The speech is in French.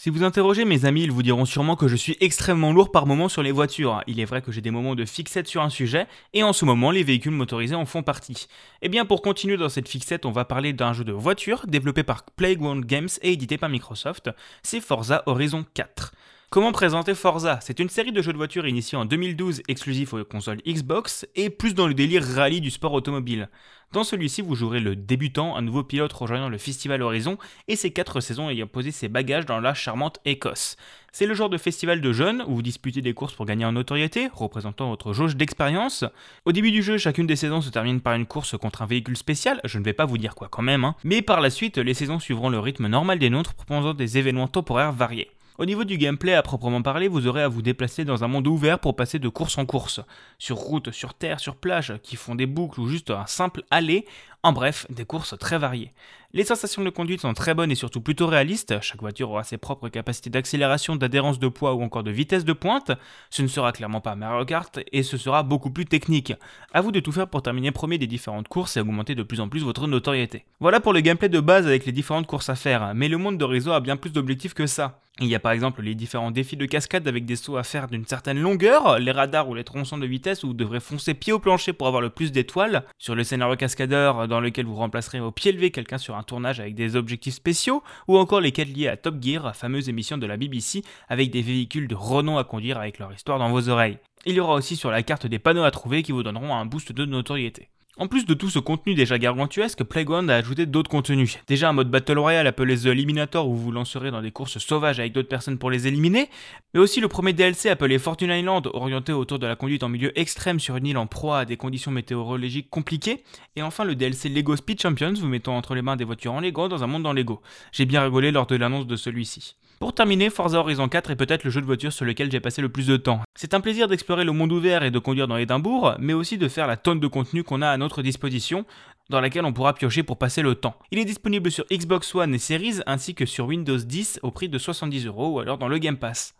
Si vous interrogez mes amis, ils vous diront sûrement que je suis extrêmement lourd par moments sur les voitures. Il est vrai que j'ai des moments de fixette sur un sujet, et en ce moment, les véhicules motorisés en font partie. Eh bien, pour continuer dans cette fixette, on va parler d'un jeu de voiture développé par Playground Games et édité par Microsoft. C'est Forza Horizon 4. Comment présenter Forza? C'est une série de jeux de voiture initiée en 2012 exclusif aux consoles Xbox et plus dans le délire rallye du sport automobile. Dans celui-ci, vous jouerez le débutant, un nouveau pilote rejoignant le Festival Horizon et ses quatre saisons ayant posé ses bagages dans la charmante Écosse. C'est le genre de festival de jeunes où vous disputez des courses pour gagner en notoriété, représentant votre jauge d'expérience. Au début du jeu, chacune des saisons se termine par une course contre un véhicule spécial, je ne vais pas vous dire quoi quand même, hein. mais par la suite, les saisons suivront le rythme normal des nôtres proposant des événements temporaires variés. Au niveau du gameplay à proprement parler, vous aurez à vous déplacer dans un monde ouvert pour passer de course en course, sur route, sur terre, sur plage, qui font des boucles ou juste un simple aller, en bref, des courses très variées. Les sensations de conduite sont très bonnes et surtout plutôt réalistes, chaque voiture aura ses propres capacités d'accélération, d'adhérence de poids ou encore de vitesse de pointe, ce ne sera clairement pas Mario Kart et ce sera beaucoup plus technique. A vous de tout faire pour terminer premier des différentes courses et augmenter de plus en plus votre notoriété. Voilà pour le gameplay de base avec les différentes courses à faire, mais le monde d'Horizon a bien plus d'objectifs que ça. Il y a par exemple les différents défis de cascade avec des sauts à faire d'une certaine longueur, les radars ou les tronçons de vitesse où vous devrez foncer pied au plancher pour avoir le plus d'étoiles, sur le scénario cascadeur dans lequel vous remplacerez au pied levé quelqu'un sur un tournage avec des objectifs spéciaux, ou encore les quêtes liées à Top Gear, fameuse émission de la BBC avec des véhicules de renom à conduire avec leur histoire dans vos oreilles. Il y aura aussi sur la carte des panneaux à trouver qui vous donneront un boost de notoriété. En plus de tout ce contenu déjà gargantuesque, Playground a ajouté d'autres contenus. Déjà un mode Battle Royale appelé The Eliminator où vous lancerez dans des courses sauvages avec d'autres personnes pour les éliminer, mais aussi le premier DLC appelé Fortune Island orienté autour de la conduite en milieu extrême sur une île en proie à des conditions météorologiques compliquées, et enfin le DLC Lego Speed Champions vous mettant entre les mains des voitures en Lego dans un monde en Lego. J'ai bien rigolé lors de l'annonce de celui-ci. Pour terminer, Forza Horizon 4 est peut-être le jeu de voiture sur lequel j'ai passé le plus de temps. C'est un plaisir d'explorer le monde ouvert et de conduire dans Édimbourg, mais aussi de faire la tonne de contenu qu'on a à notre disposition, dans laquelle on pourra piocher pour passer le temps. Il est disponible sur Xbox One et Series ainsi que sur Windows 10 au prix de 70 euros ou alors dans le Game Pass.